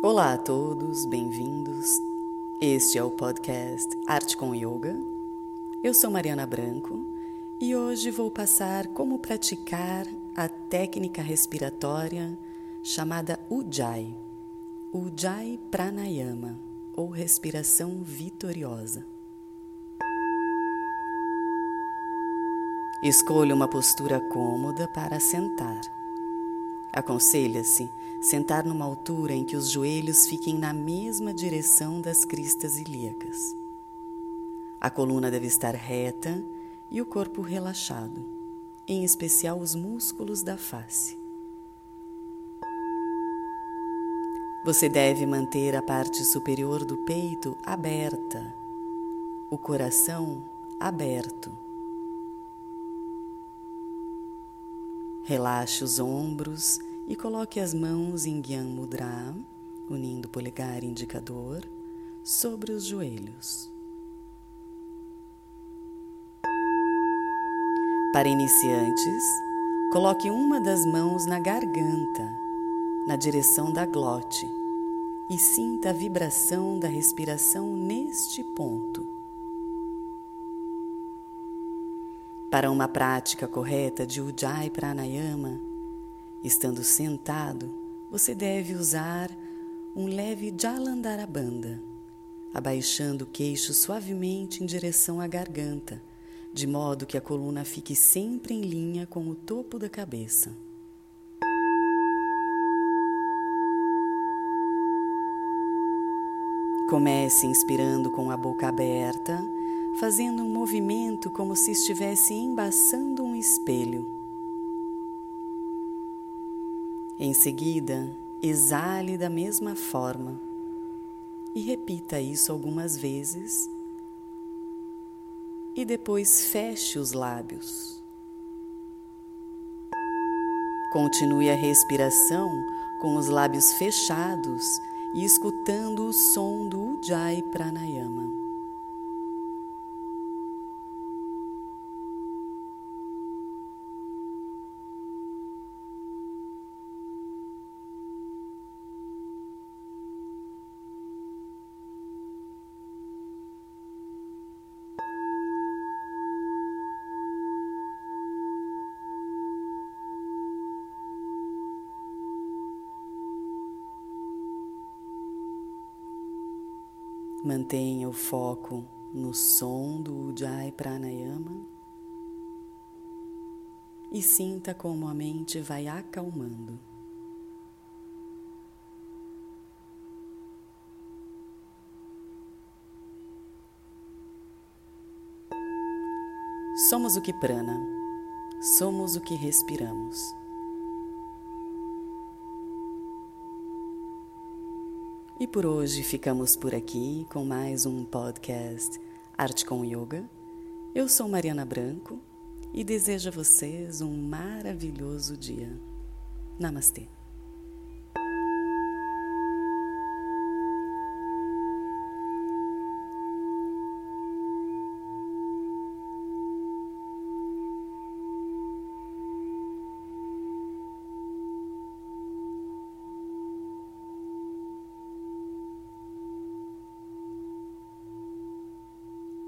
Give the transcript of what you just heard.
Olá a todos, bem-vindos. Este é o podcast Arte com Yoga. Eu sou Mariana Branco e hoje vou passar como praticar a técnica respiratória chamada Ujjayi, Ujjayi Pranayama ou respiração vitoriosa. Escolha uma postura cômoda para sentar. Aconselha-se sentar numa altura em que os joelhos fiquem na mesma direção das cristas ilíacas. A coluna deve estar reta e o corpo relaxado, em especial os músculos da face. Você deve manter a parte superior do peito aberta, o coração aberto. Relaxe os ombros e coloque as mãos em Gyan Mudra, unindo polegar e indicador, sobre os joelhos. Para iniciantes, coloque uma das mãos na garganta, na direção da glote, e sinta a vibração da respiração neste ponto. Para uma prática correta de Ujjayi Pranayama, estando sentado, você deve usar um leve Jalandharabandha, abaixando o queixo suavemente em direção à garganta, de modo que a coluna fique sempre em linha com o topo da cabeça. Comece inspirando com a boca aberta fazendo um movimento como se estivesse embaçando um espelho. Em seguida, exale da mesma forma e repita isso algumas vezes. E depois feche os lábios. Continue a respiração com os lábios fechados e escutando o som do Ujjayi Pranayama. Mantenha o foco no som do Ujjayi Pranayama e sinta como a mente vai acalmando. Somos o que prana, somos o que respiramos. E por hoje ficamos por aqui com mais um podcast Arte com Yoga. Eu sou Mariana Branco e desejo a vocês um maravilhoso dia. Namastê.